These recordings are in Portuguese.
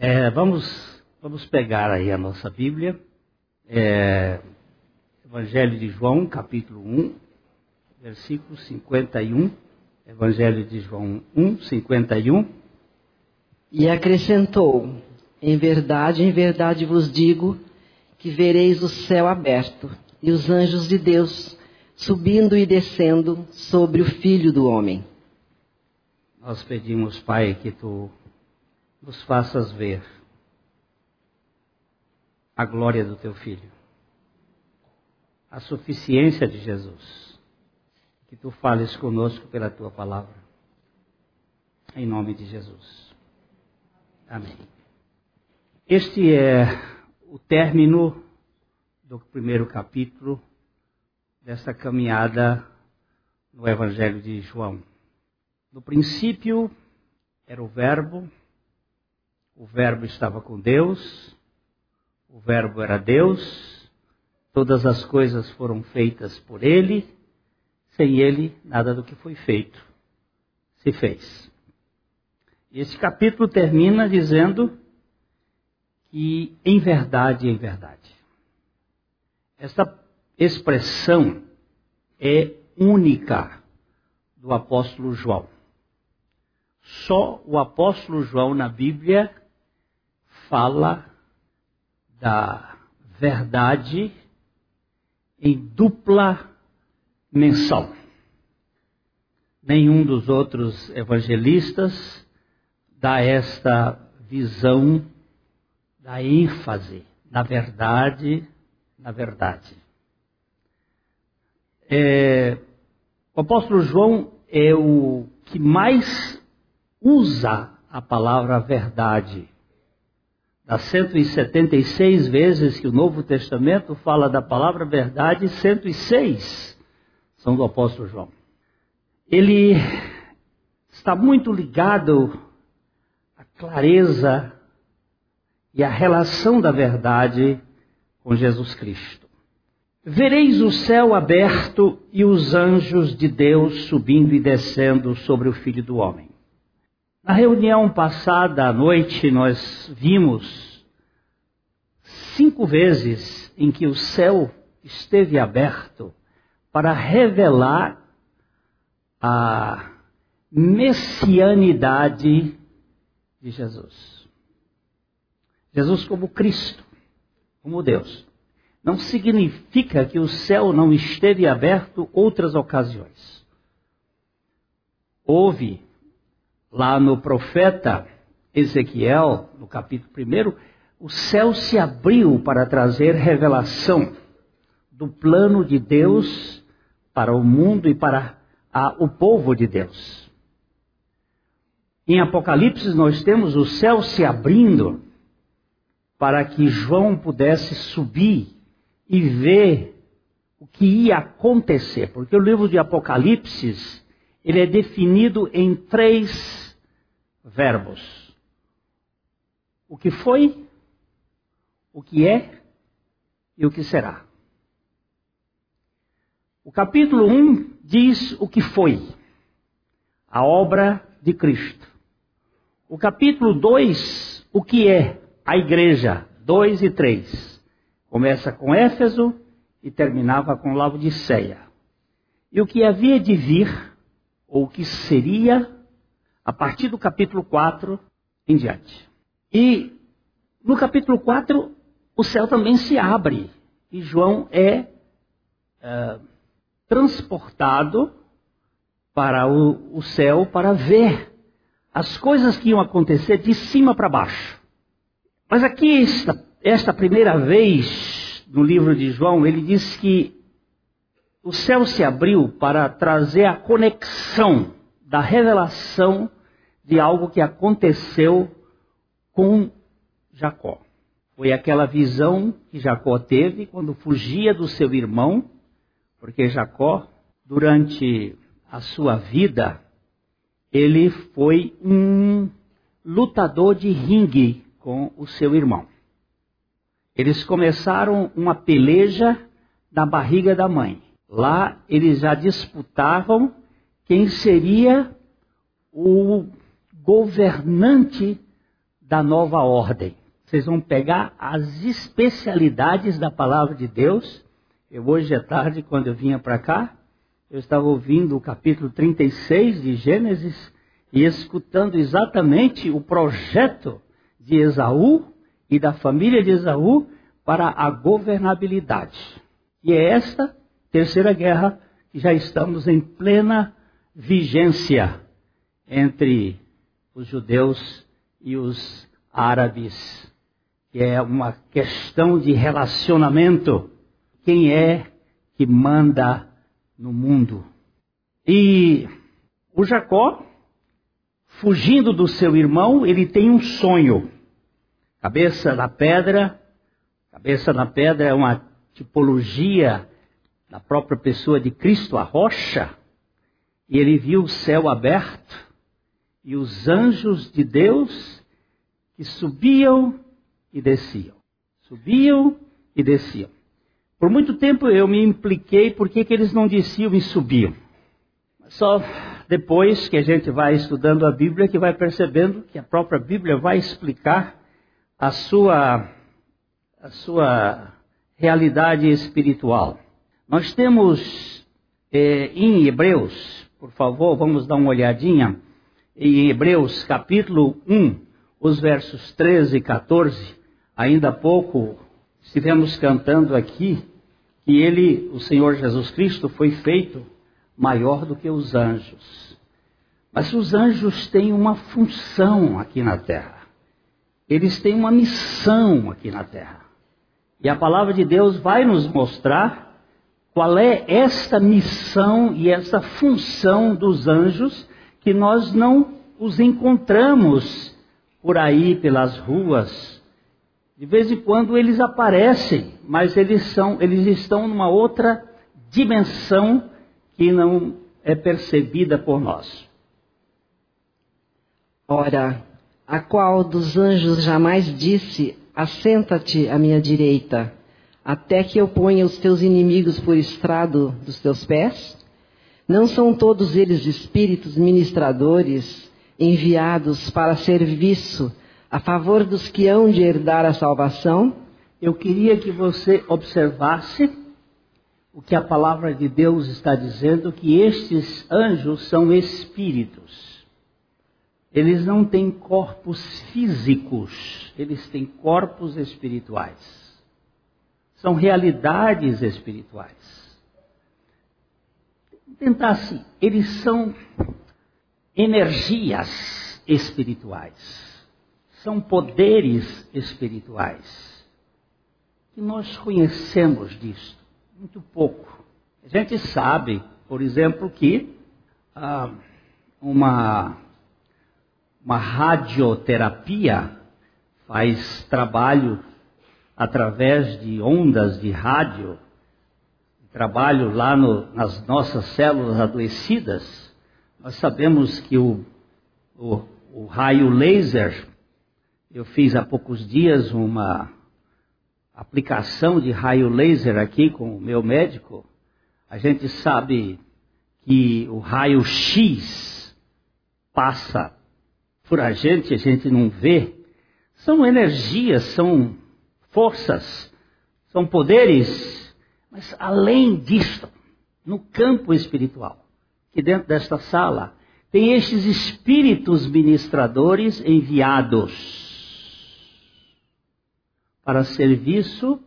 É, vamos, vamos pegar aí a nossa Bíblia, é, Evangelho de João, capítulo 1, versículo 51. Evangelho de João 1, 51. E acrescentou: Em verdade, em verdade vos digo que vereis o céu aberto e os anjos de Deus subindo e descendo sobre o Filho do Homem. Nós pedimos, Pai, que tu nos faças ver a glória do teu Filho, a suficiência de Jesus. Que tu fales conosco pela tua palavra. Em nome de Jesus. Amém. Este é o término do primeiro capítulo desta caminhada no Evangelho de João. No princípio era o Verbo, o Verbo estava com Deus, o Verbo era Deus, todas as coisas foram feitas por Ele, sem Ele nada do que foi feito se fez. Esse capítulo termina dizendo que em verdade, em verdade. Esta expressão é única do apóstolo João. Só o apóstolo João na Bíblia fala da verdade em dupla menção. Nenhum dos outros evangelistas dá esta visão da ênfase na verdade, na verdade. É, o apóstolo João é o que mais usa a palavra verdade das 176 vezes que o Novo Testamento fala da palavra verdade, 106 são do apóstolo João. Ele está muito ligado à clareza e à relação da verdade com Jesus Cristo. Vereis o céu aberto e os anjos de Deus subindo e descendo sobre o Filho do Homem. Na reunião passada à noite, nós vimos cinco vezes em que o céu esteve aberto para revelar a messianidade de Jesus. Jesus como Cristo, como Deus. Não significa que o céu não esteve aberto outras ocasiões. Houve lá no profeta Ezequiel, no capítulo 1, o céu se abriu para trazer revelação do plano de Deus para o mundo e para a, o povo de Deus. Em Apocalipse, nós temos o céu se abrindo para que João pudesse subir e ver o que ia acontecer, porque o livro de Apocalipse ele é definido em três verbos: o que foi, o que é e o que será. O capítulo 1 diz o que foi, a obra de Cristo. O capítulo 2, o que é, a igreja, 2 e 3. Começa com Éfeso e terminava com Laodiceia. E o que havia de vir, ou o que seria a partir do capítulo 4 em diante. E no capítulo 4 o céu também se abre e João é, é transportado para o, o céu para ver as coisas que iam acontecer de cima para baixo. Mas aqui, esta, esta primeira vez no livro de João, ele diz que o céu se abriu para trazer a conexão da revelação de algo que aconteceu com Jacó. Foi aquela visão que Jacó teve quando fugia do seu irmão, porque Jacó, durante a sua vida, ele foi um lutador de ringue com o seu irmão. Eles começaram uma peleja na barriga da mãe. Lá eles já disputavam quem seria o governante da nova ordem. Vocês vão pegar as especialidades da palavra de Deus. Eu hoje à tarde, quando eu vinha para cá, eu estava ouvindo o capítulo 36 de Gênesis e escutando exatamente o projeto de Esaú e da família de Esaú para a governabilidade. E é esta terceira guerra que já estamos em plena vigência entre os judeus e os árabes, que é uma questão de relacionamento. Quem é que manda no mundo? E o Jacó, fugindo do seu irmão, ele tem um sonho. Cabeça na pedra, cabeça na pedra é uma tipologia da própria pessoa de Cristo, a rocha. E ele viu o céu aberto e os anjos de Deus que subiam e desciam. Subiam e desciam. Por muito tempo eu me impliquei por que eles não desciam e subiam. Só depois que a gente vai estudando a Bíblia que vai percebendo que a própria Bíblia vai explicar a sua, a sua realidade espiritual. Nós temos eh, em Hebreus, por favor, vamos dar uma olhadinha, em Hebreus capítulo 1, os versos 13 e 14, ainda há pouco estivemos cantando aqui que ele, o Senhor Jesus Cristo, foi feito maior do que os anjos. Mas os anjos têm uma função aqui na terra. Eles têm uma missão aqui na terra. E a palavra de Deus vai nos mostrar qual é esta missão e essa função dos anjos que nós não os encontramos por aí pelas ruas. De vez em quando eles aparecem, mas eles são, eles estão numa outra dimensão que não é percebida por nós. Ora, a qual dos anjos jamais disse: Assenta-te à minha direita, até que eu ponha os teus inimigos por estrado dos teus pés? Não são todos eles espíritos ministradores enviados para serviço a favor dos que hão de herdar a salvação? Eu queria que você observasse o que a palavra de Deus está dizendo, que estes anjos são espíritos. Eles não têm corpos físicos, eles têm corpos espirituais. São realidades espirituais tentar assim, eles são energias espirituais, são poderes espirituais. E nós conhecemos disso muito pouco. A gente sabe, por exemplo, que ah, uma, uma radioterapia faz trabalho através de ondas de rádio trabalho lá no, nas nossas células adoecidas, nós sabemos que o, o, o raio laser, eu fiz há poucos dias uma aplicação de raio laser aqui com o meu médico. A gente sabe que o raio X passa por a gente, a gente não vê. São energias, são forças, são poderes mas além disto, no campo espiritual, que dentro desta sala, tem estes espíritos ministradores enviados para serviço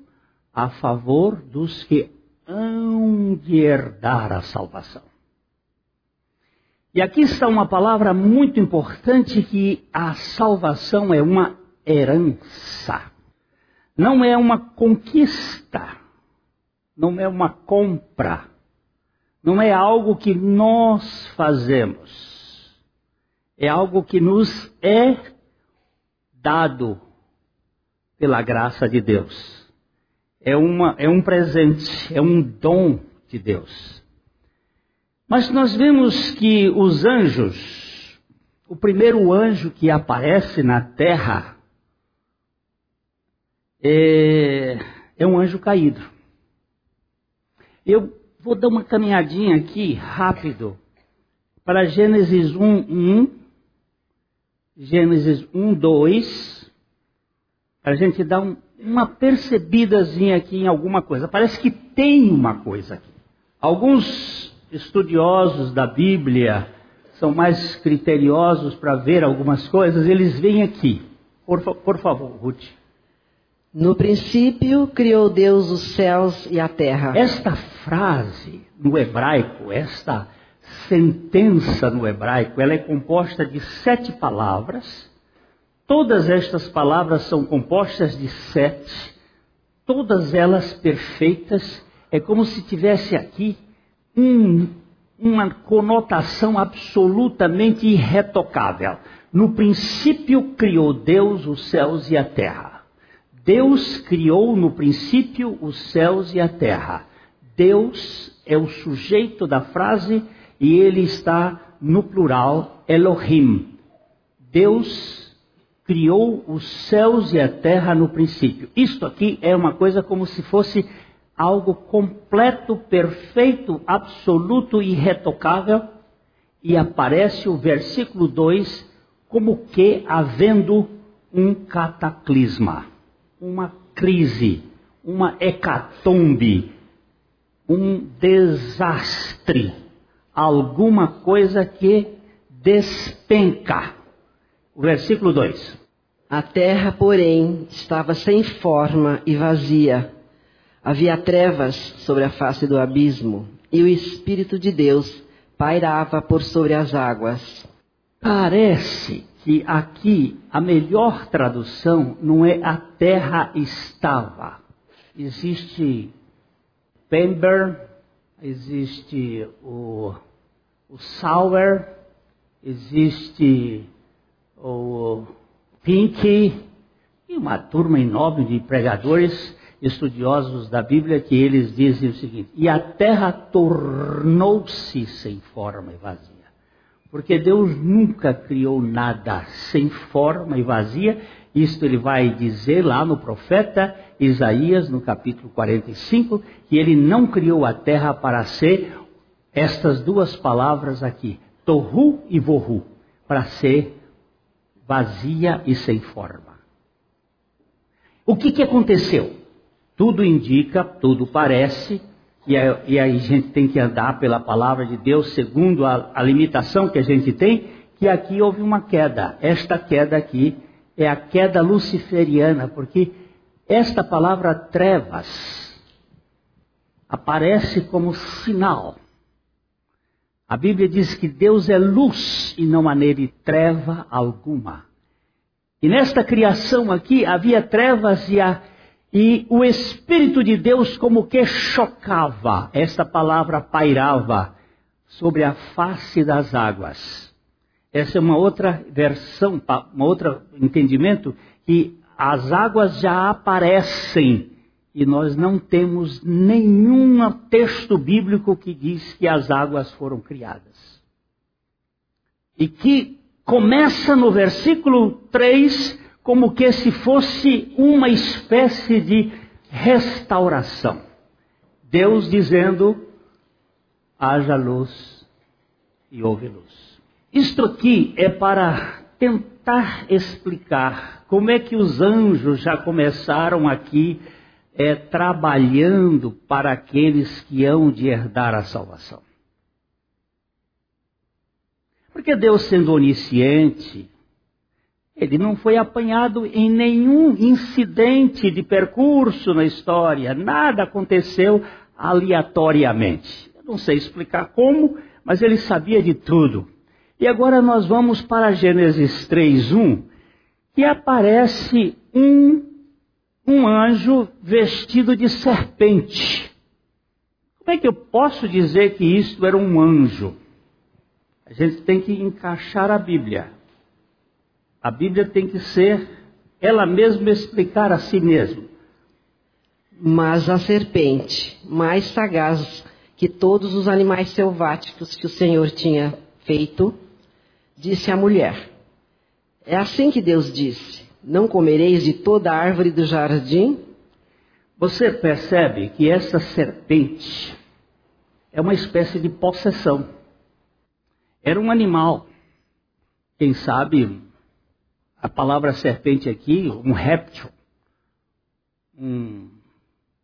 a favor dos que hão de herdar a salvação. E aqui está uma palavra muito importante que a salvação é uma herança. Não é uma conquista não é uma compra, não é algo que nós fazemos, é algo que nos é dado pela graça de Deus. É, uma, é um presente, é um dom de Deus. Mas nós vemos que os anjos, o primeiro anjo que aparece na terra, é, é um anjo caído. Eu vou dar uma caminhadinha aqui rápido para Gênesis 1, 1 Gênesis 1, 2, para a gente dar um, uma percebidazinha aqui em alguma coisa. Parece que tem uma coisa aqui. Alguns estudiosos da Bíblia são mais criteriosos para ver algumas coisas, eles vêm aqui. Por, por favor, Ruth. No princípio criou Deus os céus e a terra. Esta frase no hebraico, esta sentença no hebraico, ela é composta de sete palavras. Todas estas palavras são compostas de sete, todas elas perfeitas. É como se tivesse aqui um, uma conotação absolutamente irretocável. No princípio criou Deus os céus e a terra. Deus criou no princípio os céus e a terra. Deus é o sujeito da frase e ele está no plural Elohim. Deus criou os céus e a terra no princípio. Isto aqui é uma coisa como se fosse algo completo, perfeito, absoluto e irretocável. E aparece o versículo 2 como que havendo um cataclisma, uma crise, uma hecatombe, um desastre alguma coisa que despenca. O versículo 2. A terra, porém, estava sem forma e vazia. Havia trevas sobre a face do abismo, e o Espírito de Deus pairava por sobre as águas. Parece que aqui a melhor tradução não é a terra estava. Existe Pember existe o, o Sauer, existe o Pink, e uma turma enorme de pregadores estudiosos da Bíblia que eles dizem o seguinte: e a terra tornou-se sem forma e vazia. Porque Deus nunca criou nada sem forma e vazia. Isto ele vai dizer lá no profeta Isaías, no capítulo 45, que ele não criou a terra para ser estas duas palavras aqui, torru e vorru, para ser vazia e sem forma. O que, que aconteceu? Tudo indica, tudo parece, e aí a gente tem que andar pela palavra de Deus segundo a, a limitação que a gente tem, que aqui houve uma queda. Esta queda aqui é a queda luciferiana, porque esta palavra trevas aparece como sinal. A Bíblia diz que Deus é luz e não há nele treva alguma. E nesta criação aqui havia trevas e, a, e o Espírito de Deus como que chocava, esta palavra pairava sobre a face das águas. Essa é uma outra versão, um outro entendimento que as águas já aparecem e nós não temos nenhum texto bíblico que diz que as águas foram criadas. E que começa no versículo 3 como que se fosse uma espécie de restauração. Deus dizendo: haja luz e houve luz. Isto aqui é para tentar explicar como é que os anjos já começaram aqui é, trabalhando para aqueles que hão de herdar a salvação? Porque Deus, sendo onisciente, ele não foi apanhado em nenhum incidente de percurso na história, nada aconteceu aleatoriamente. Eu não sei explicar como, mas ele sabia de tudo. E agora nós vamos para Gênesis 3:1, que aparece um, um anjo vestido de serpente. Como é que eu posso dizer que isto era um anjo? A gente tem que encaixar a Bíblia. A Bíblia tem que ser ela mesma explicar a si mesma. Mas a serpente, mais sagaz que todos os animais selváticos que o Senhor tinha feito, disse à mulher: é assim que Deus disse: Não comereis de toda a árvore do jardim? Você percebe que essa serpente é uma espécie de possessão. Era um animal, quem sabe a palavra serpente aqui, um réptil, um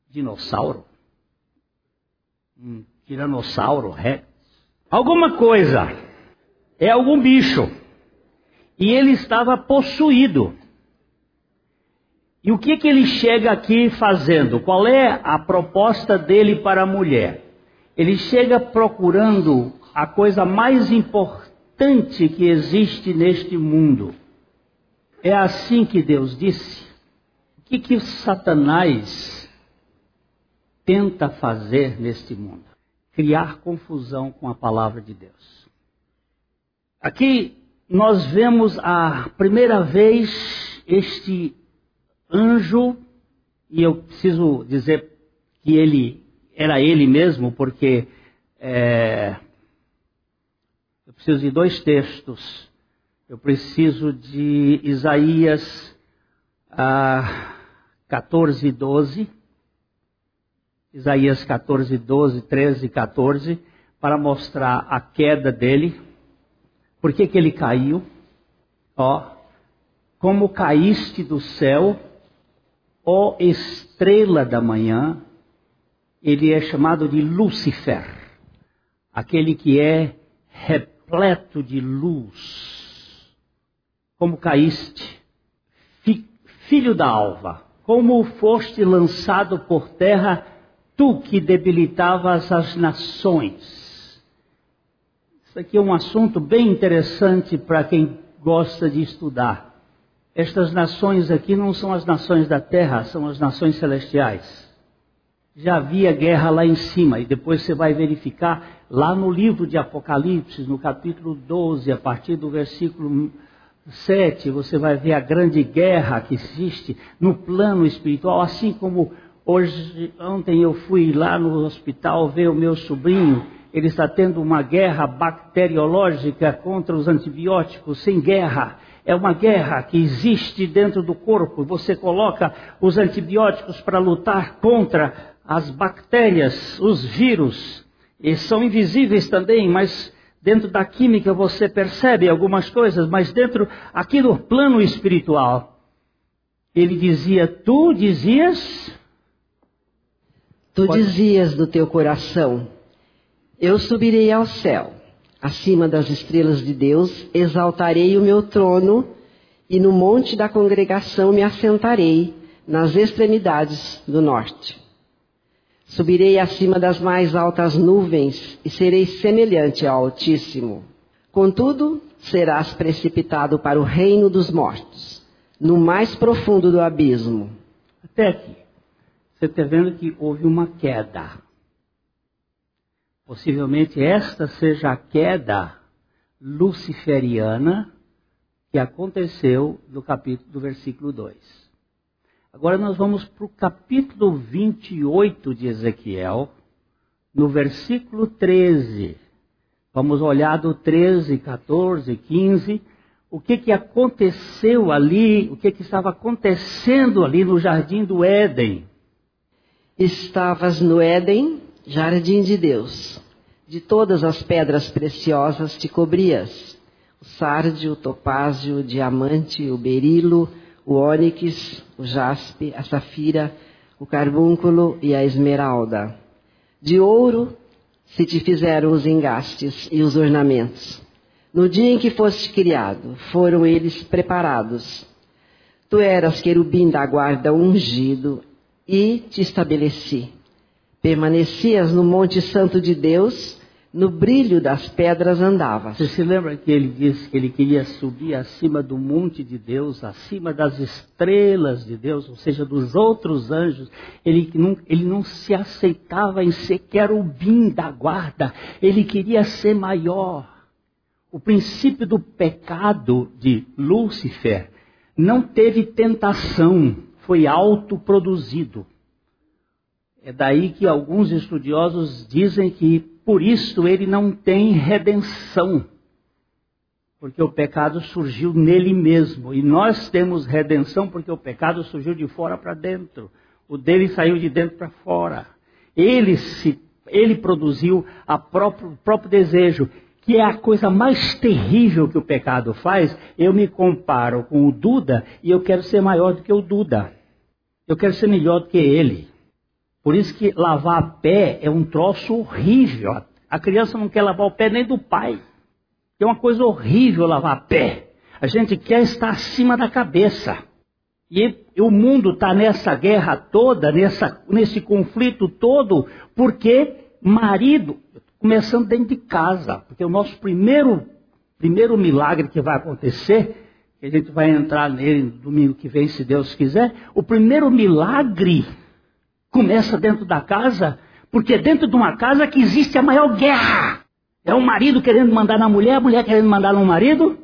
dinossauro, um tiranossauro, réptil, alguma coisa, é algum bicho. E ele estava possuído. E o que, que ele chega aqui fazendo? Qual é a proposta dele para a mulher? Ele chega procurando a coisa mais importante que existe neste mundo. É assim que Deus disse. O que, que Satanás tenta fazer neste mundo? Criar confusão com a palavra de Deus. Aqui nós vemos a primeira vez este anjo, e eu preciso dizer que ele era ele mesmo, porque é, eu preciso de dois textos. Eu preciso de Isaías ah, 14, 12. Isaías 14, 12, 13 e 14, para mostrar a queda dele. Por que, que ele caiu? Ó, como caíste do céu, ó estrela da manhã, ele é chamado de Lúcifer, aquele que é repleto de luz. Como caíste, fi, filho da alva, como foste lançado por terra, tu que debilitavas as nações. Isso aqui é um assunto bem interessante para quem gosta de estudar. Estas nações aqui não são as nações da terra, são as nações celestiais já havia guerra lá em cima. E depois você vai verificar lá no livro de Apocalipse, no capítulo 12, a partir do versículo 7, você vai ver a grande guerra que existe no plano espiritual, assim como hoje, ontem eu fui lá no hospital ver o meu sobrinho, ele está tendo uma guerra bacteriológica contra os antibióticos, sem guerra. É uma guerra que existe dentro do corpo. Você coloca os antibióticos para lutar contra as bactérias, os vírus, e são invisíveis também, mas dentro da química você percebe algumas coisas, mas dentro, aqui no plano espiritual, ele dizia, tu dizias. Tu dizias do teu coração, eu subirei ao céu, acima das estrelas de Deus, exaltarei o meu trono, e no monte da congregação me assentarei, nas extremidades do norte. Subirei acima das mais altas nuvens e serei semelhante ao Altíssimo. Contudo, serás precipitado para o reino dos mortos, no mais profundo do abismo. Até aqui, você está vendo que houve uma queda. Possivelmente esta seja a queda luciferiana que aconteceu no capítulo do versículo 2. Agora nós vamos para o capítulo 28 de Ezequiel, no versículo 13. Vamos olhar do 13, 14, 15, o que, que aconteceu ali, o que, que estava acontecendo ali no jardim do Éden. Estavas no Éden, jardim de Deus. De todas as pedras preciosas te cobrias: o sárdio, o topázio, o diamante, o berilo, o ônix, o jaspe, a safira, o carbúnculo e a esmeralda. De ouro se te fizeram os engastes e os ornamentos. No dia em que foste criado, foram eles preparados. Tu eras querubim da guarda ungido e te estabeleci. Permanecias no Monte Santo de Deus, no brilho das pedras andava. Você se lembra que ele disse que ele queria subir acima do monte de Deus, acima das estrelas de Deus, ou seja, dos outros anjos? Ele não, ele não se aceitava em ser querubim da guarda, ele queria ser maior. O princípio do pecado de Lúcifer não teve tentação, foi autoproduzido. É daí que alguns estudiosos dizem que por isso ele não tem redenção. Porque o pecado surgiu nele mesmo. E nós temos redenção porque o pecado surgiu de fora para dentro. O dele saiu de dentro para fora. Ele, se, ele produziu o próprio, próprio desejo, que é a coisa mais terrível que o pecado faz, eu me comparo com o Duda e eu quero ser maior do que o Duda. Eu quero ser melhor do que ele. Por isso que lavar pé é um troço horrível. A criança não quer lavar o pé nem do pai. É uma coisa horrível lavar pé. A gente quer estar acima da cabeça. E, o mundo está nessa guerra toda, nessa, nesse conflito todo, porque marido, começando dentro de casa, porque o nosso primeiro, primeiro milagre que vai acontecer, que a gente vai entrar nele no domingo que vem, se Deus quiser, o primeiro milagre começa dentro da casa, porque é dentro de uma casa que existe a maior guerra. É o marido querendo mandar na mulher, a mulher querendo mandar no marido,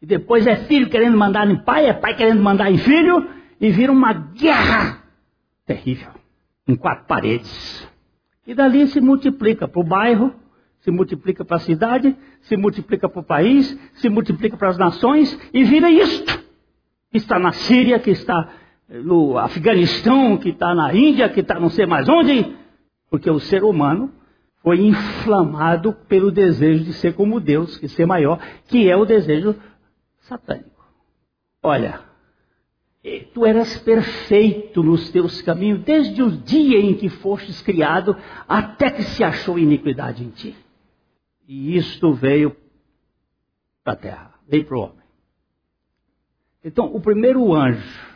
e depois é filho querendo mandar em pai, é pai querendo mandar em filho, e vira uma guerra terrível, em quatro paredes. E dali se multiplica para o bairro, se multiplica para a cidade, se multiplica para o país, se multiplica para as nações e vira isto. Que está na Síria, que está no Afeganistão, que está na Índia, que está não sei mais onde. Porque o ser humano foi inflamado pelo desejo de ser como Deus, que ser maior, que é o desejo satânico. Olha, Tu eras perfeito nos teus caminhos desde o dia em que fostes criado até que se achou iniquidade em ti. E isto veio para a terra, veio para o homem. Então, o primeiro anjo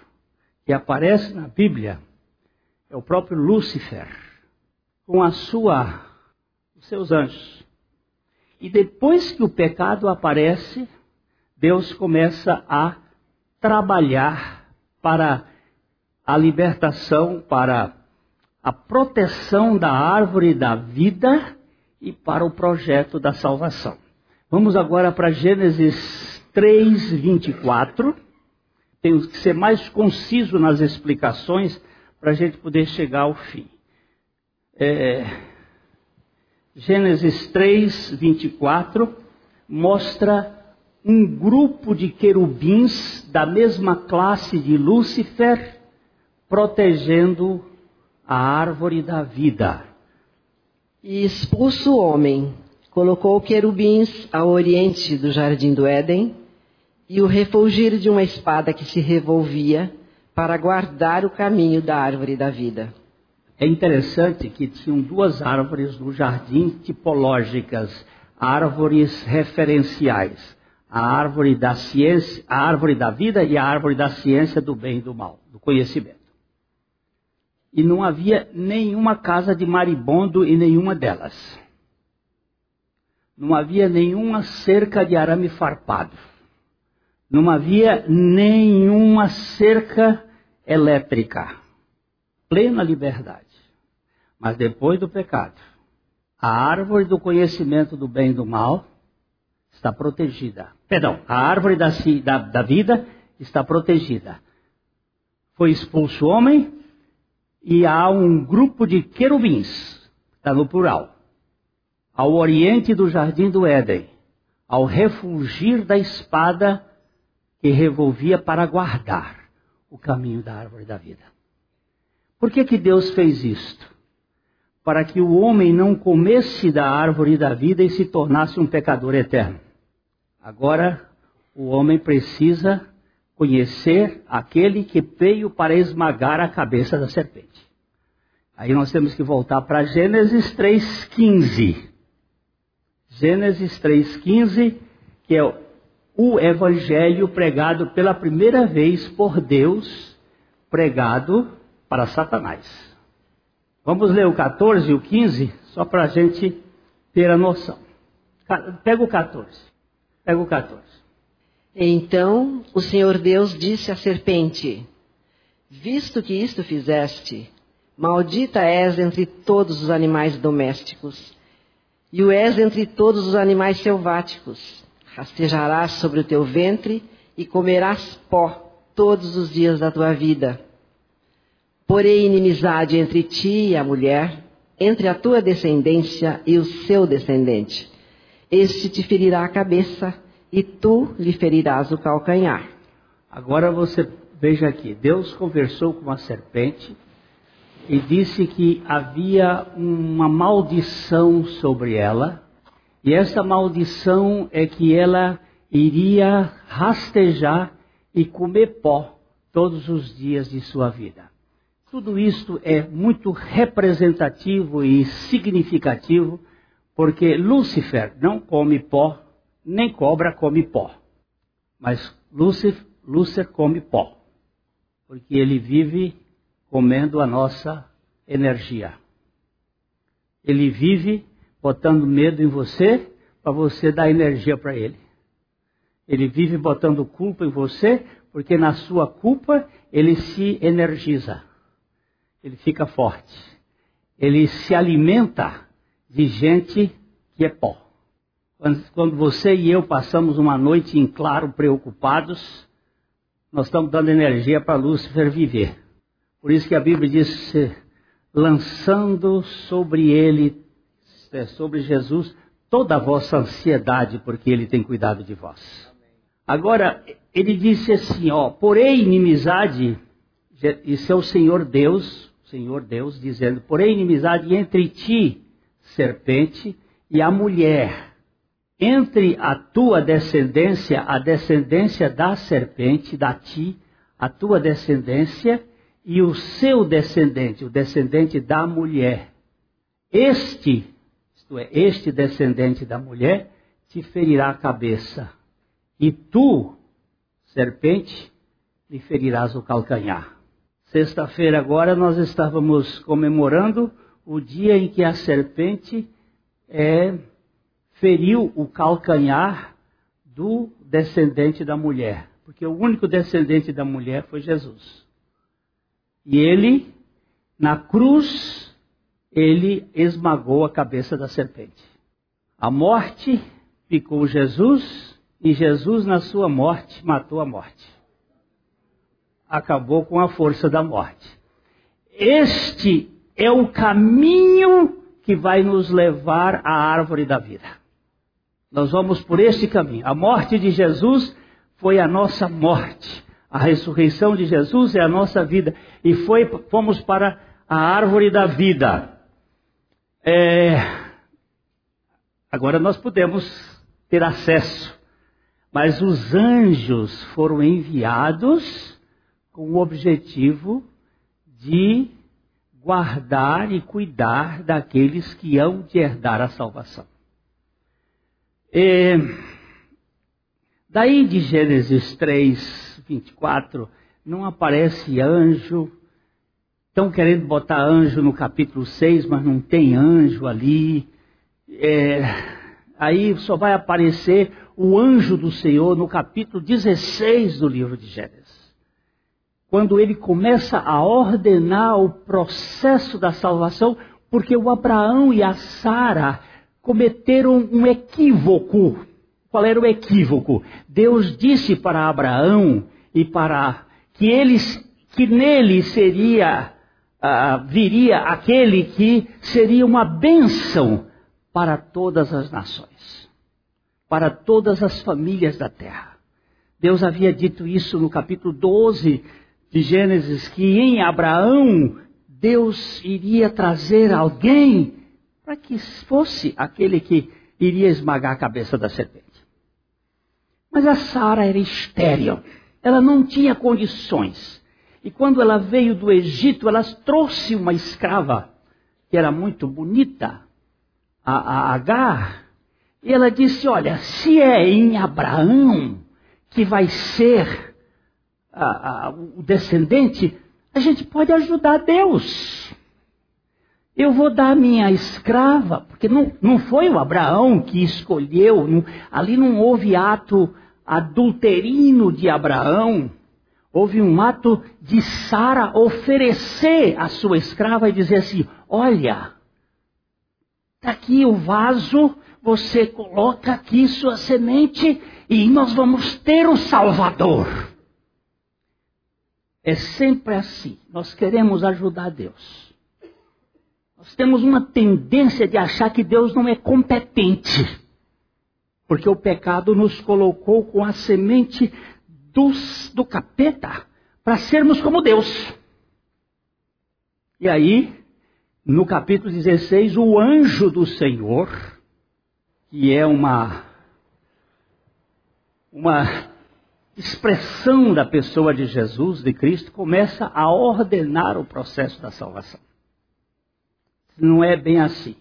que aparece na Bíblia é o próprio Lúcifer, com a sua, os seus anjos. E depois que o pecado aparece, Deus começa a trabalhar para a libertação, para a proteção da árvore da vida e para o projeto da salvação. Vamos agora para Gênesis 3, 24. Tenho que ser mais conciso nas explicações para a gente poder chegar ao fim. É, Gênesis 3, 24 mostra um grupo de querubins da mesma classe de Lúcifer protegendo a árvore da vida. E expulso o homem, colocou querubins ao oriente do jardim do Éden e o refulgir de uma espada que se revolvia para guardar o caminho da árvore da vida. É interessante que tinham duas árvores no jardim tipológicas, árvores referenciais a árvore da ciência, a árvore da vida e a árvore da ciência do bem e do mal, do conhecimento. E não havia nenhuma casa de maribondo em nenhuma delas. Não havia nenhuma cerca de arame farpado. Não havia nenhuma cerca elétrica. Plena liberdade. Mas depois do pecado, a árvore do conhecimento do bem e do mal está protegida. Perdão, a árvore da, da, da vida está protegida. Foi expulso o homem e há um grupo de querubins, está no plural, ao oriente do jardim do Éden, ao refugir da espada que revolvia para guardar o caminho da árvore da vida. Por que, que Deus fez isto? Para que o homem não comesse da árvore da vida e se tornasse um pecador eterno. Agora, o homem precisa conhecer aquele que veio para esmagar a cabeça da serpente. Aí nós temos que voltar para Gênesis 3,15. Gênesis 3,15, que é o evangelho pregado pela primeira vez por Deus, pregado para Satanás. Vamos ler o 14 e o 15, só para a gente ter a noção. Pega o 14. Pega o 14. Então o Senhor Deus disse à serpente: Visto que isto fizeste, maldita és entre todos os animais domésticos, e o és entre todos os animais selváticos. Rastejarás sobre o teu ventre e comerás pó todos os dias da tua vida. Porém, inimizade entre ti e a mulher, entre a tua descendência e o seu descendente este te ferirá a cabeça e tu lhe ferirás o calcanhar. Agora você veja aqui: Deus conversou com a serpente e disse que havia uma maldição sobre ela E essa maldição é que ela iria rastejar e comer pó todos os dias de sua vida. Tudo isto é muito representativo e significativo, porque Lúcifer não come pó, nem cobra come pó. Mas Lúcifer, Lúcifer come pó, porque ele vive comendo a nossa energia. Ele vive botando medo em você para você dar energia para ele. Ele vive botando culpa em você, porque na sua culpa ele se energiza. Ele fica forte. Ele se alimenta de gente que é pó. Quando você e eu passamos uma noite em claro preocupados, nós estamos dando energia para Lúcifer viver. Por isso que a Bíblia diz: lançando sobre ele, é, sobre Jesus, toda a vossa ansiedade, porque ele tem cuidado de vós. Agora, ele disse assim, ó, porém inimizade, isso é o Senhor Deus, Senhor Deus dizendo, porém inimizade entre ti, serpente, e a mulher, entre a tua descendência, a descendência da serpente, da ti, a tua descendência, e o seu descendente, o descendente da mulher. Este, isto é, este descendente da mulher, te ferirá a cabeça e tu, serpente, lhe ferirás o calcanhar. Sexta-feira agora nós estávamos comemorando o dia em que a serpente é, feriu o calcanhar do descendente da mulher, porque o único descendente da mulher foi Jesus. E ele, na cruz, ele esmagou a cabeça da serpente. A morte ficou Jesus e Jesus, na sua morte, matou a morte. Acabou com a força da morte. Este é o caminho que vai nos levar à árvore da vida. Nós vamos por este caminho. A morte de Jesus foi a nossa morte. A ressurreição de Jesus é a nossa vida. E foi, fomos para a árvore da vida. É, agora nós podemos ter acesso mas os anjos foram enviados com o objetivo de guardar e cuidar daqueles que hão de herdar a salvação. E, daí de Gênesis 3, 24, não aparece anjo. Estão querendo botar anjo no capítulo 6, mas não tem anjo ali. É, aí só vai aparecer o anjo do Senhor no capítulo 16 do livro de Gênesis. Quando ele começa a ordenar o processo da salvação, porque o Abraão e a Sara cometeram um equívoco. Qual era o equívoco? Deus disse para Abraão e para que eles, que nele seria uh, viria aquele que seria uma bênção para todas as nações para todas as famílias da terra. Deus havia dito isso no capítulo 12 de Gênesis, que em Abraão Deus iria trazer alguém para que fosse aquele que iria esmagar a cabeça da serpente. Mas a Sara era estéril, ela não tinha condições. E quando ela veio do Egito, ela trouxe uma escrava que era muito bonita, a, a Agar, e ela disse: Olha, se é em Abraão que vai ser a, a, o descendente, a gente pode ajudar Deus. Eu vou dar minha escrava, porque não, não foi o Abraão que escolheu, não, ali não houve ato adulterino de Abraão, houve um ato de Sara oferecer a sua escrava e dizer assim: Olha, está aqui o vaso você coloca aqui sua semente e nós vamos ter o Salvador. É sempre assim. Nós queremos ajudar Deus. Nós temos uma tendência de achar que Deus não é competente. Porque o pecado nos colocou com a semente dos, do capeta para sermos como Deus. E aí, no capítulo 16, o anjo do Senhor que é uma, uma expressão da pessoa de Jesus, de Cristo, começa a ordenar o processo da salvação. Não é bem assim.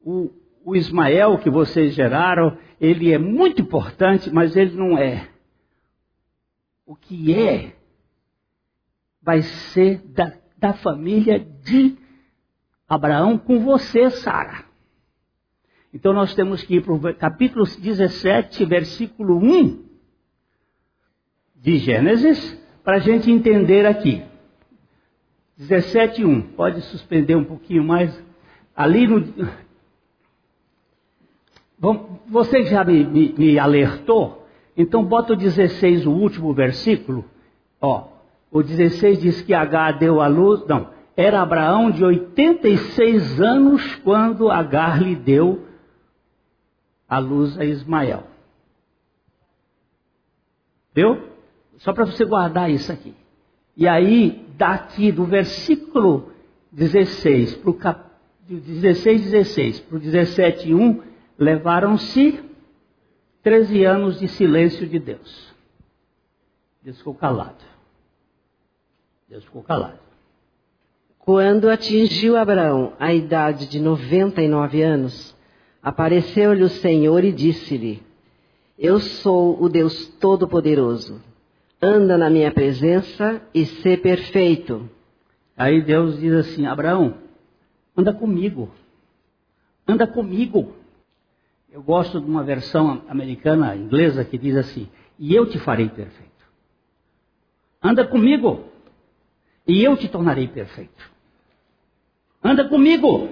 O, o Ismael que vocês geraram, ele é muito importante, mas ele não é. O que é, vai ser da, da família de Abraão com você, Sara. Então nós temos que ir para o capítulo 17, versículo 1 de Gênesis, para a gente entender aqui. 17, 1. Pode suspender um pouquinho mais. Ali no. Você já me, me, me alertou? Então bota o 16, o último versículo. Ó, o 16 diz que Agar deu a luz. Não, era Abraão de 86 anos quando Agar lhe deu a luz a Ismael. Viu? Só para você guardar isso aqui. E aí, daqui do versículo 16 para o cap... 16, 16 para o 17, 1, levaram-se 13 anos de silêncio de Deus. Deus ficou calado. Deus ficou calado. Quando atingiu Abraão a idade de 99 anos, Apareceu-lhe o Senhor e disse-lhe: Eu sou o Deus Todo-Poderoso. Anda na minha presença e sê perfeito. Aí Deus diz assim: Abraão, anda comigo. Anda comigo. Eu gosto de uma versão americana, inglesa, que diz assim: E eu te farei perfeito. Anda comigo. E eu te tornarei perfeito. Anda comigo.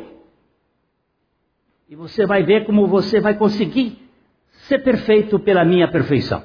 E você vai ver como você vai conseguir ser perfeito pela minha perfeição.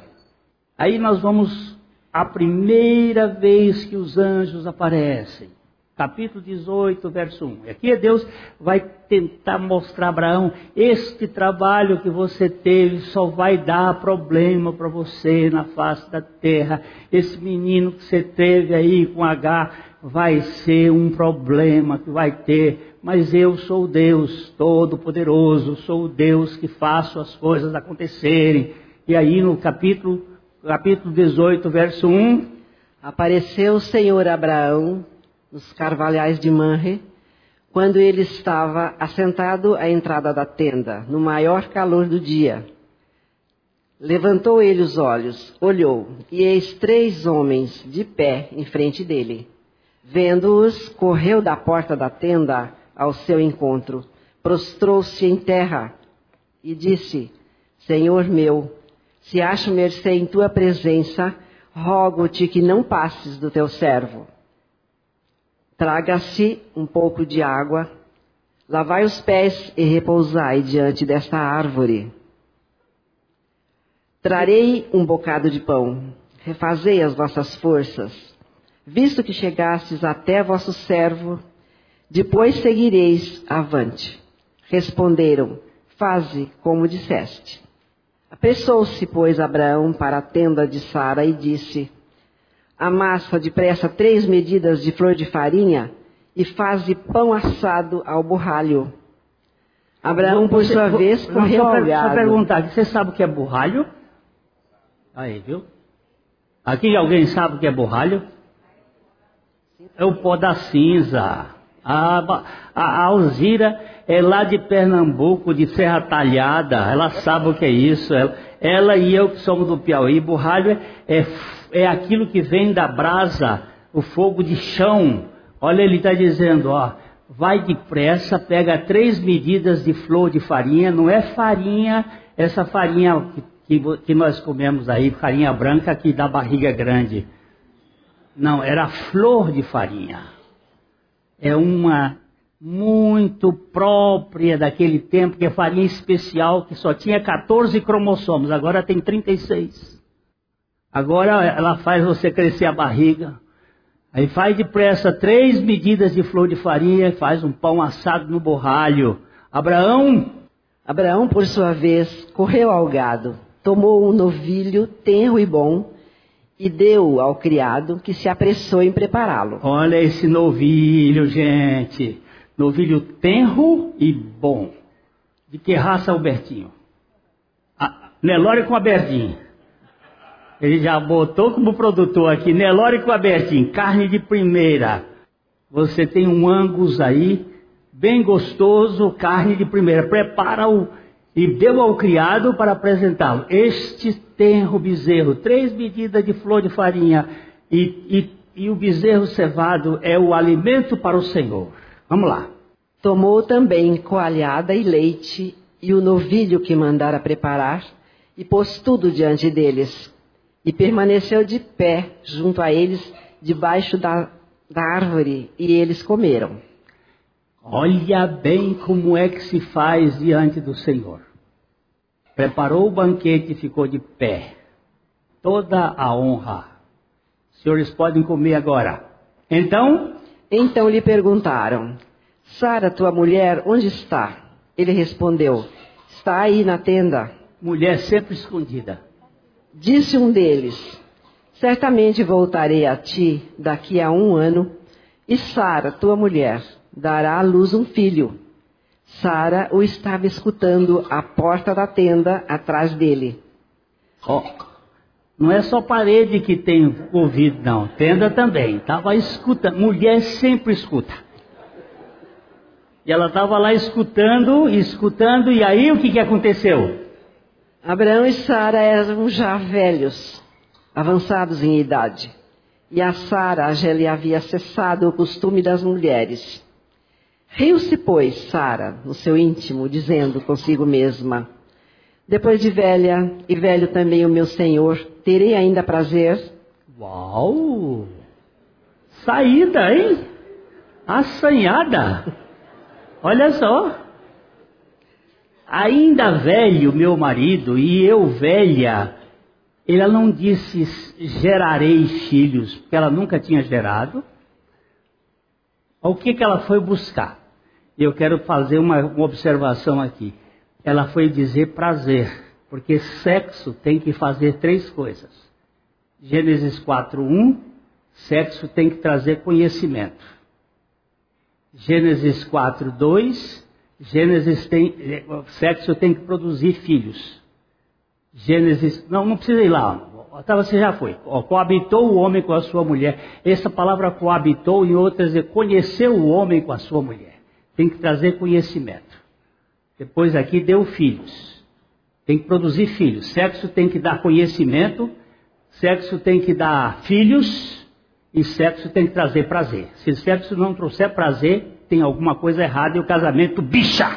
Aí nós vamos à primeira vez que os anjos aparecem. Capítulo 18, verso 1. Aqui é Deus vai tentar mostrar a Abraão: este trabalho que você teve só vai dar problema para você na face da terra. Esse menino que você teve aí com H vai ser um problema que vai ter mas eu sou Deus Todo-Poderoso, sou o Deus que faço as coisas acontecerem. E aí no capítulo, capítulo 18, verso 1. Apareceu o Senhor Abraão nos carvalhais de Manre, quando ele estava assentado à entrada da tenda, no maior calor do dia. Levantou ele os olhos, olhou, e eis três homens de pé em frente dele. Vendo-os, correu da porta da tenda ao seu encontro, prostrou-se em terra e disse: Senhor meu, se acho mercê em tua presença, rogo-te que não passes do teu servo. Traga-se um pouco de água, lavai os pés e repousai diante desta árvore. Trarei um bocado de pão, refazei as vossas forças, visto que chegastes até vosso servo depois seguireis avante. Responderam: Faze como disseste. Apressou-se, pois, Abraão para a tenda de Sara e disse: Amassa depressa três medidas de flor de farinha e faze pão assado ao borralho. Abraão, por sua vez, correu gado. Só perguntar, você sabe o que é borralho? Aí, viu? Aqui alguém sabe o que é borralho? É o pó da cinza. A, a Alzira é lá de Pernambuco, de Serra Talhada, ela sabe o que é isso. Ela, ela e eu que somos do Piauí, borralho é, é, é aquilo que vem da brasa, o fogo de chão. Olha, ele está dizendo, ó, vai depressa, pega três medidas de flor de farinha, não é farinha, essa farinha que, que, que nós comemos aí, farinha branca que dá barriga grande. Não, era flor de farinha é uma muito própria daquele tempo, que é farinha especial, que só tinha 14 cromossomos, agora tem 36. Agora ela faz você crescer a barriga. Aí faz depressa três medidas de flor de farinha, faz um pão assado no borralho. Abraão. Abraão, por sua vez, correu ao gado, tomou um novilho tenro e bom, e deu ao criado que se apressou em prepará-lo. Olha esse novilho, gente. Novilho tenro e bom. De que raça, Albertinho? Nelore com Aberdim. Ele já botou como produtor aqui, Nelore com Aberdim, carne de primeira. Você tem um angus aí, bem gostoso, carne de primeira. Prepara-o e deu ao criado para apresentá-lo. Este tenro bezerro, três medidas de flor de farinha, e, e, e o bezerro cevado é o alimento para o Senhor. Vamos lá. Tomou também coalhada e leite e o novilho que mandara preparar, e pôs tudo diante deles. E permaneceu de pé junto a eles, debaixo da, da árvore, e eles comeram. Olha bem como é que se faz diante do Senhor. Preparou o banquete e ficou de pé. Toda a honra. Os senhores podem comer agora. Então? Então lhe perguntaram: Sara, tua mulher, onde está? Ele respondeu: Está aí na tenda. Mulher sempre escondida. Disse um deles: Certamente voltarei a ti daqui a um ano, e Sara, tua mulher, dará à luz um filho. Sara o estava escutando à porta da tenda atrás dele. Oh, não é só parede que tem ouvido, não. Tenda também. Estava escutando. Mulher sempre escuta. E ela estava lá escutando, escutando, e aí o que, que aconteceu? Abraão e Sara eram já velhos, avançados em idade. E a Sara já lhe havia cessado o costume das mulheres. Riu-se, pois, Sara, no seu íntimo, dizendo consigo mesma: Depois de velha, e velho também o meu senhor, terei ainda prazer? Uau! Saída, hein? Assanhada! Olha só. Ainda velho, meu marido, e eu velha, ela não disse gerarei filhos, porque ela nunca tinha gerado. O que, que ela foi buscar? Eu quero fazer uma, uma observação aqui. Ela foi dizer prazer, porque sexo tem que fazer três coisas. Gênesis 4:1, sexo tem que trazer conhecimento. Gênesis 4, 2, Gênesis tem, sexo tem que produzir filhos. Gênesis, não, não precisa ir lá, tá, você já foi. coabitou o homem com a sua mulher. Essa palavra coabitou, em outras, é conheceu o homem com a sua mulher. Tem que trazer conhecimento. Depois aqui deu filhos. Tem que produzir filhos. Sexo tem que dar conhecimento, sexo tem que dar filhos, e sexo tem que trazer prazer. Se sexo não trouxer prazer, tem alguma coisa errada e o casamento bicha.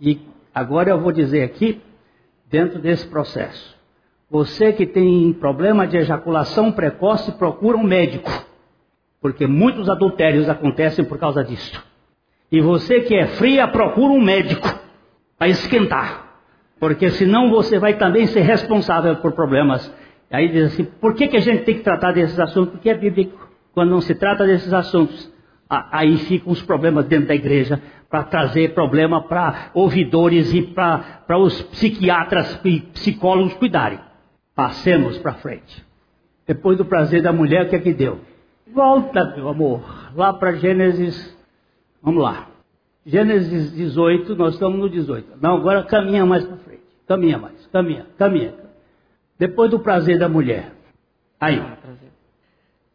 E agora eu vou dizer aqui, dentro desse processo. Você que tem problema de ejaculação precoce, procura um médico. Porque muitos adultérios acontecem por causa disso. E você que é fria, procura um médico para esquentar. Porque senão você vai também ser responsável por problemas Aí diz assim, por que, que a gente tem que tratar desses assuntos? Porque é bíblico. Quando não se trata desses assuntos, aí ficam os problemas dentro da igreja, para trazer problema para ouvidores e para os psiquiatras e psicólogos cuidarem. Passemos para frente. Depois do prazer da mulher, o que é que deu? Volta, meu amor, lá para Gênesis. Vamos lá. Gênesis 18, nós estamos no 18. Não, agora caminha mais para frente. Caminha mais, caminha, caminha. Depois do prazer da mulher. Aí.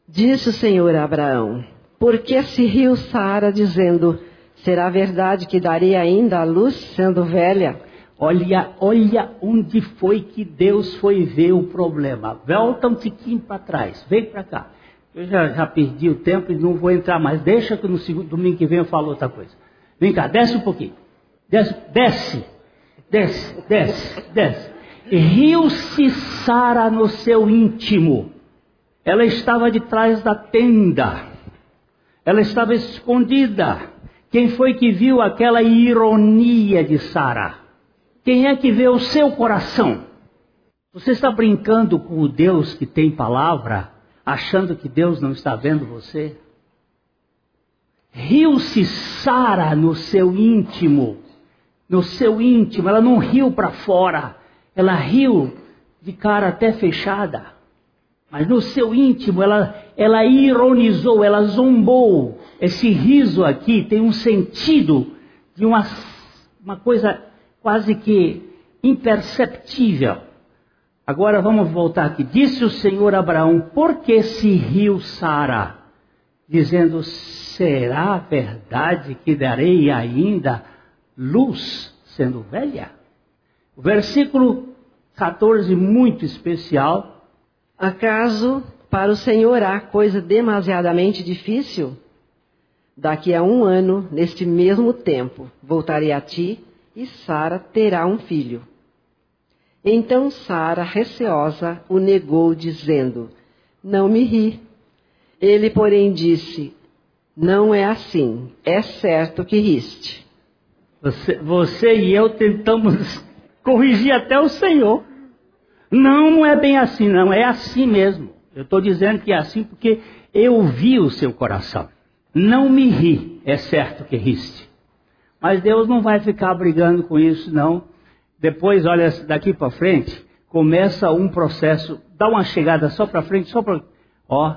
Disse o Senhor a Abraão: Por que se riu Sara, dizendo: Será verdade que darei ainda a luz, sendo velha? Olha, olha onde foi que Deus foi ver o problema. Volta um tiquinho para trás, vem para cá. Eu já, já, perdi o tempo e não vou entrar mais. Deixa que no segundo, domingo que vem eu falo outra coisa. Vem cá, desce um pouquinho. Desce, desce, desce, desce, desce. Riu-se Sara no seu íntimo. Ela estava de trás da tenda. Ela estava escondida. Quem foi que viu aquela ironia de Sara? Quem é que vê o seu coração? Você está brincando com o Deus que tem palavra, achando que Deus não está vendo você? Riu-se Sara no seu íntimo, no seu íntimo, ela não riu para fora, ela riu de cara até fechada, mas no seu íntimo ela, ela ironizou, ela zombou. Esse riso aqui tem um sentido de uma, uma coisa quase que imperceptível. Agora vamos voltar aqui. Disse o Senhor a Abraão: Por que se riu Sara? Dizendo: Será verdade que darei ainda luz sendo velha? O versículo 14, muito especial. Acaso para o Senhor há coisa demasiadamente difícil? Daqui a um ano, neste mesmo tempo, voltarei a ti e Sara terá um filho. Então Sara, receosa, o negou, dizendo: Não me ri. Ele, porém, disse: Não é assim, é certo que riste. Você, você e eu tentamos corrigir até o Senhor. Não, não é bem assim, não, é assim mesmo. Eu estou dizendo que é assim porque eu vi o seu coração. Não me ri, é certo que riste. Mas Deus não vai ficar brigando com isso, não. Depois, olha, daqui para frente, começa um processo, dá uma chegada só para frente, só para. Ó,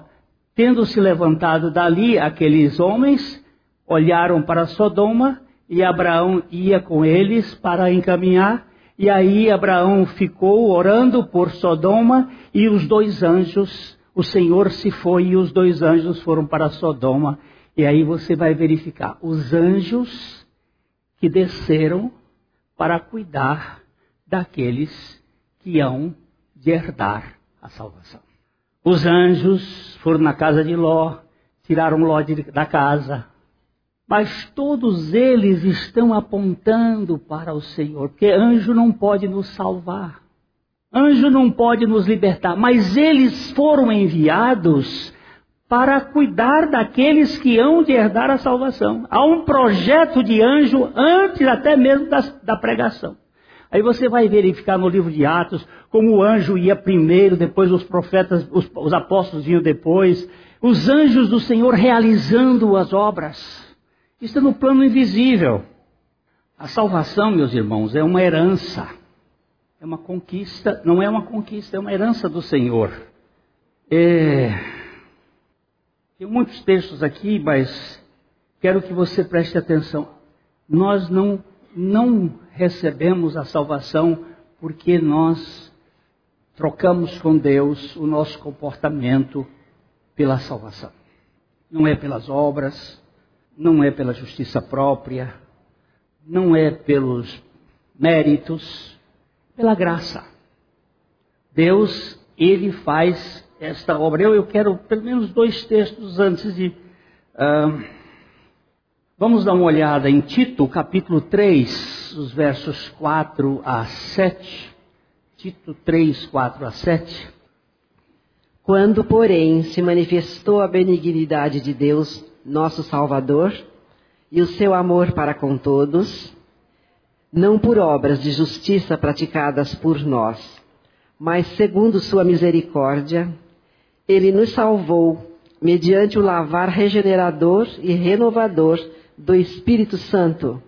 tendo se levantado dali aqueles homens, olharam para Sodoma e Abraão ia com eles para encaminhar. E aí Abraão ficou orando por Sodoma e os dois anjos, o Senhor se foi e os dois anjos foram para Sodoma. E aí você vai verificar os anjos que desceram para cuidar daqueles que hão de herdar a salvação. Os anjos foram na casa de Ló, tiraram Ló da casa, mas todos eles estão apontando para o Senhor, porque anjo não pode nos salvar, anjo não pode nos libertar, mas eles foram enviados para cuidar daqueles que hão de herdar a salvação. Há um projeto de anjo antes até mesmo da, da pregação. Aí você vai verificar no livro de Atos como o anjo ia primeiro, depois os profetas, os, os apóstolos vinham depois, os anjos do Senhor realizando as obras. Isso é no plano invisível. A salvação, meus irmãos, é uma herança. É uma conquista, não é uma conquista, é uma herança do Senhor. É... Tem muitos textos aqui, mas quero que você preste atenção. Nós não, não recebemos a salvação porque nós trocamos com Deus o nosso comportamento pela salvação. Não é pelas obras, não é pela justiça própria, não é pelos méritos, pela graça. Deus, Ele faz esta obra. Eu, eu quero pelo menos dois textos antes de. Uh, vamos dar uma olhada em Tito, capítulo 3, os versos 4 a 7. Tito 3, 4 a 7. Quando, porém, se manifestou a benignidade de Deus, nosso Salvador, e o seu amor para com todos, não por obras de justiça praticadas por nós, mas segundo sua misericórdia, ele nos salvou mediante o lavar regenerador e renovador do Espírito Santo,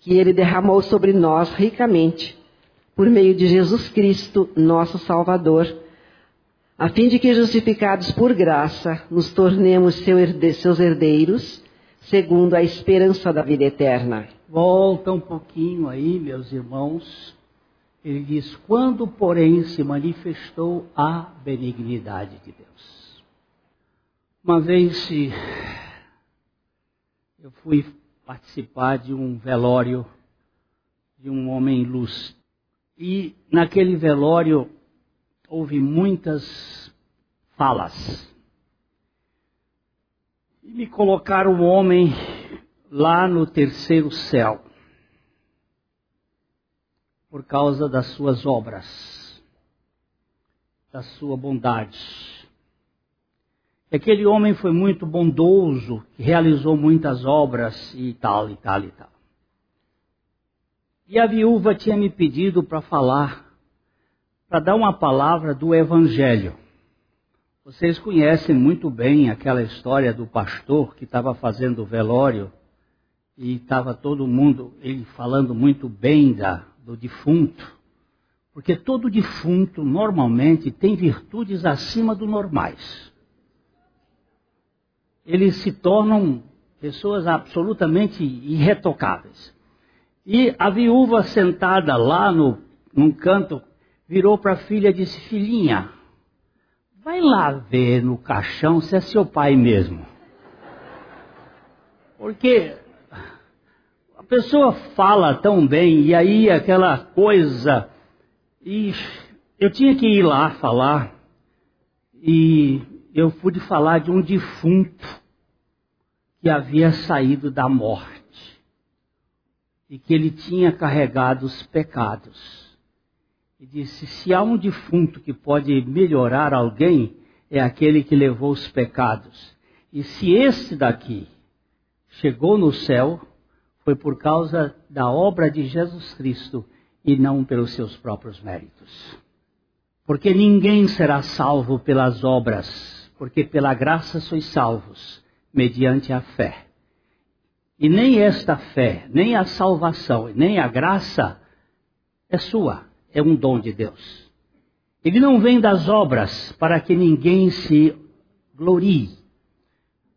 que ele derramou sobre nós ricamente, por meio de Jesus Cristo, nosso Salvador, a fim de que, justificados por graça, nos tornemos seus herdeiros, segundo a esperança da vida eterna. Volta um pouquinho aí, meus irmãos. Ele diz: Quando, porém, se manifestou a benignidade de Deus. Uma vez eu fui participar de um velório de um homem luz. E naquele velório houve muitas falas. E me colocaram o homem lá no terceiro céu, por causa das suas obras, da sua bondade. Aquele homem foi muito bondoso, realizou muitas obras e tal, e tal, e tal. E a viúva tinha me pedido para falar para dar uma palavra do Evangelho. Vocês conhecem muito bem aquela história do pastor que estava fazendo velório e estava todo mundo, ele falando muito bem da, do defunto. Porque todo defunto normalmente tem virtudes acima do normais. Eles se tornam pessoas absolutamente irretocáveis. E a viúva sentada lá no num canto, virou para a filha e disse: Filhinha, vai lá ver no caixão se é seu pai mesmo. Porque a pessoa fala tão bem, e aí aquela coisa. E eu tinha que ir lá falar, e eu pude falar de um defunto que havia saído da morte e que ele tinha carregado os pecados. E disse: se há um defunto que pode melhorar alguém, é aquele que levou os pecados. E se esse daqui chegou no céu, foi por causa da obra de Jesus Cristo e não pelos seus próprios méritos. Porque ninguém será salvo pelas obras, porque pela graça sois salvos, mediante a fé. E nem esta fé, nem a salvação, nem a graça é sua, é um dom de Deus. Ele não vem das obras para que ninguém se glorie.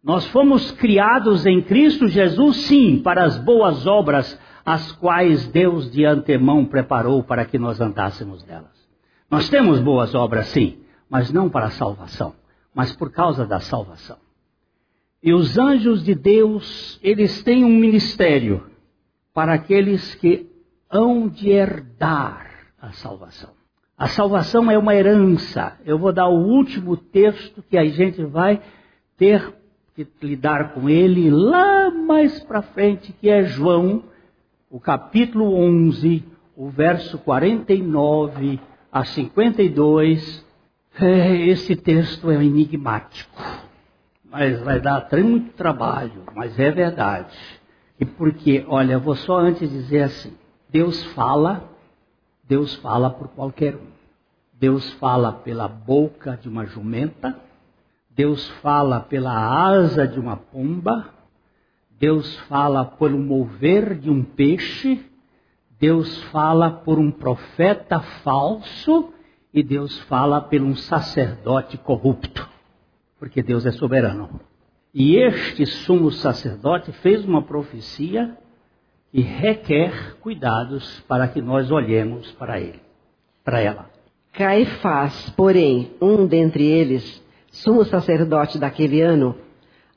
Nós fomos criados em Cristo Jesus, sim, para as boas obras, as quais Deus de antemão preparou para que nós andássemos delas. Nós temos boas obras, sim, mas não para a salvação, mas por causa da salvação. E os anjos de Deus, eles têm um ministério para aqueles que hão de herdar a salvação. A salvação é uma herança. Eu vou dar o último texto que a gente vai ter que lidar com ele lá mais para frente, que é João, o capítulo 11, o verso 49 a 52. É, esse texto é enigmático, mas vai dar muito trabalho, mas é verdade. E porque, olha, eu vou só antes dizer assim: Deus fala, Deus fala por qualquer um. Deus fala pela boca de uma jumenta, Deus fala pela asa de uma pomba, Deus fala pelo mover de um peixe, Deus fala por um profeta falso. E Deus fala por um sacerdote corrupto, porque Deus é soberano. E este sumo sacerdote fez uma profecia que requer cuidados para que nós olhemos para ele, para ela. Caifás, porém, um dentre eles, sumo sacerdote daquele ano,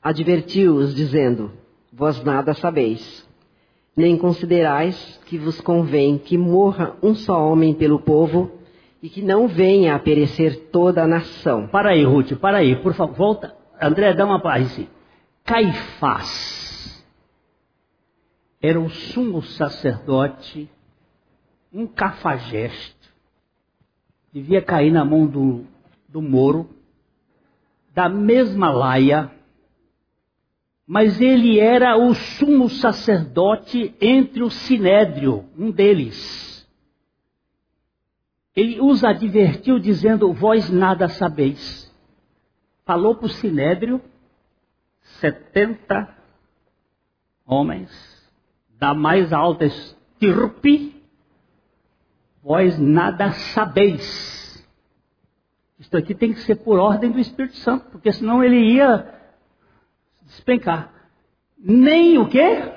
advertiu-os, dizendo: Vós nada sabeis, nem considerais que vos convém que morra um só homem pelo povo e que não venha a perecer toda a nação. Para aí, Ruth, para aí, por favor, volta. André, dá uma paz. Caifás era o sumo sacerdote, um cafajeste, devia cair na mão do, do Moro, da mesma laia, mas ele era o sumo sacerdote entre o sinédrio, um deles. Ele os advertiu dizendo: Vós nada sabeis. Falou para o sinédrio, 70 homens, da mais alta estirpe, vós nada sabeis. Isto aqui tem que ser por ordem do Espírito Santo, porque senão ele ia despencar. Nem o quê?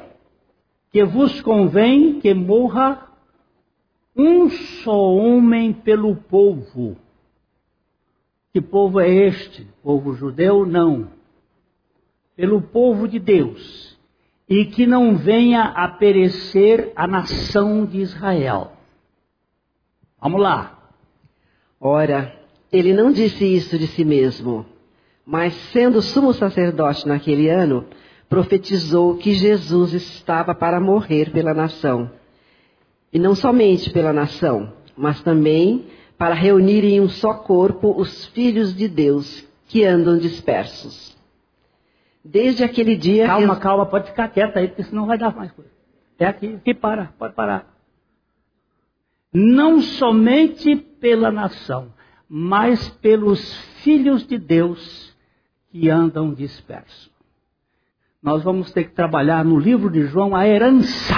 Que vos convém que morra um só homem pelo povo. Que povo é este? Povo judeu? Não. Pelo povo de Deus. E que não venha a perecer a nação de Israel. Vamos lá. Ora, ele não disse isso de si mesmo, mas sendo sumo sacerdote naquele ano, profetizou que Jesus estava para morrer pela nação. E não somente pela nação, mas também para reunir em um só corpo os filhos de Deus que andam dispersos. Desde aquele dia. Calma, calma, pode ficar quieta aí, porque senão vai dar mais coisa. É aqui, aqui para, pode parar. Não somente pela nação, mas pelos filhos de Deus que andam dispersos. Nós vamos ter que trabalhar no livro de João a herança.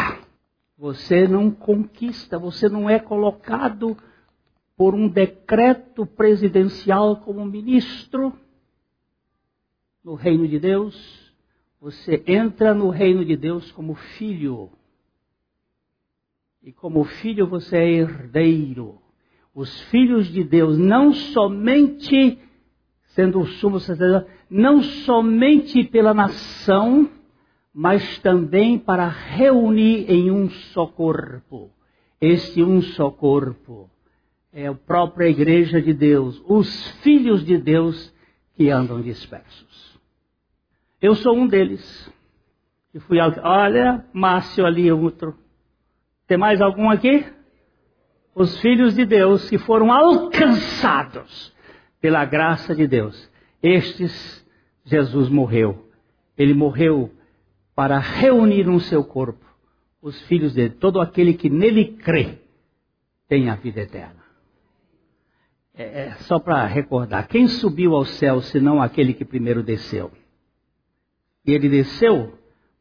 Você não conquista, você não é colocado por um decreto presidencial como ministro no reino de Deus. Você entra no reino de Deus como filho. E como filho você é herdeiro. Os filhos de Deus, não somente sendo o sumo sacerdote, não somente pela nação, mas também para reunir em um só corpo. Este um só corpo é a própria igreja de Deus, os filhos de Deus que andam dispersos. Eu sou um deles. E fui, olha, Márcio ali, outro. Tem mais algum aqui? Os filhos de Deus que foram alcançados pela graça de Deus. Estes, Jesus morreu. Ele morreu para reunir no seu corpo os filhos dele. Todo aquele que nele crê tem a vida eterna. É, é só para recordar: quem subiu ao céu senão aquele que primeiro desceu? E ele desceu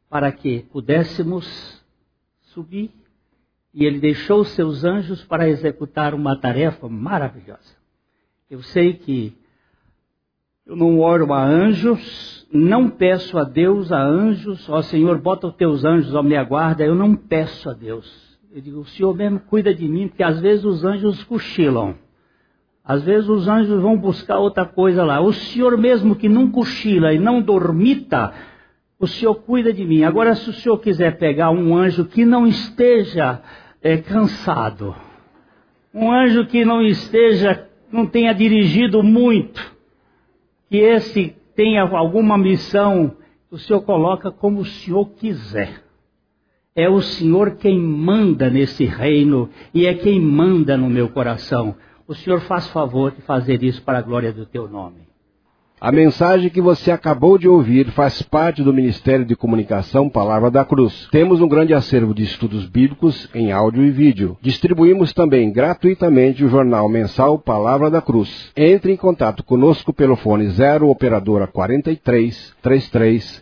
para que pudéssemos subir. E ele deixou seus anjos para executar uma tarefa maravilhosa. Eu sei que eu não oro a anjos, não peço a Deus a anjos, ó Senhor, bota os teus anjos à minha guarda, eu não peço a Deus. Eu digo, o Senhor mesmo cuida de mim, porque às vezes os anjos cochilam. Às vezes os anjos vão buscar outra coisa lá. O Senhor mesmo que não cochila e não dormita, o Senhor cuida de mim. Agora, se o Senhor quiser pegar um anjo que não esteja é, cansado, um anjo que não esteja, não tenha dirigido muito, que esse tenha alguma missão, o Senhor coloca como o Senhor quiser. É o Senhor quem manda nesse reino e é quem manda no meu coração. O Senhor faz favor de fazer isso para a glória do teu nome. A mensagem que você acabou de ouvir faz parte do Ministério de Comunicação Palavra da Cruz. Temos um grande acervo de estudos bíblicos em áudio e vídeo. Distribuímos também gratuitamente o jornal mensal Palavra da Cruz. Entre em contato conosco pelo fone 0 operadora 43 33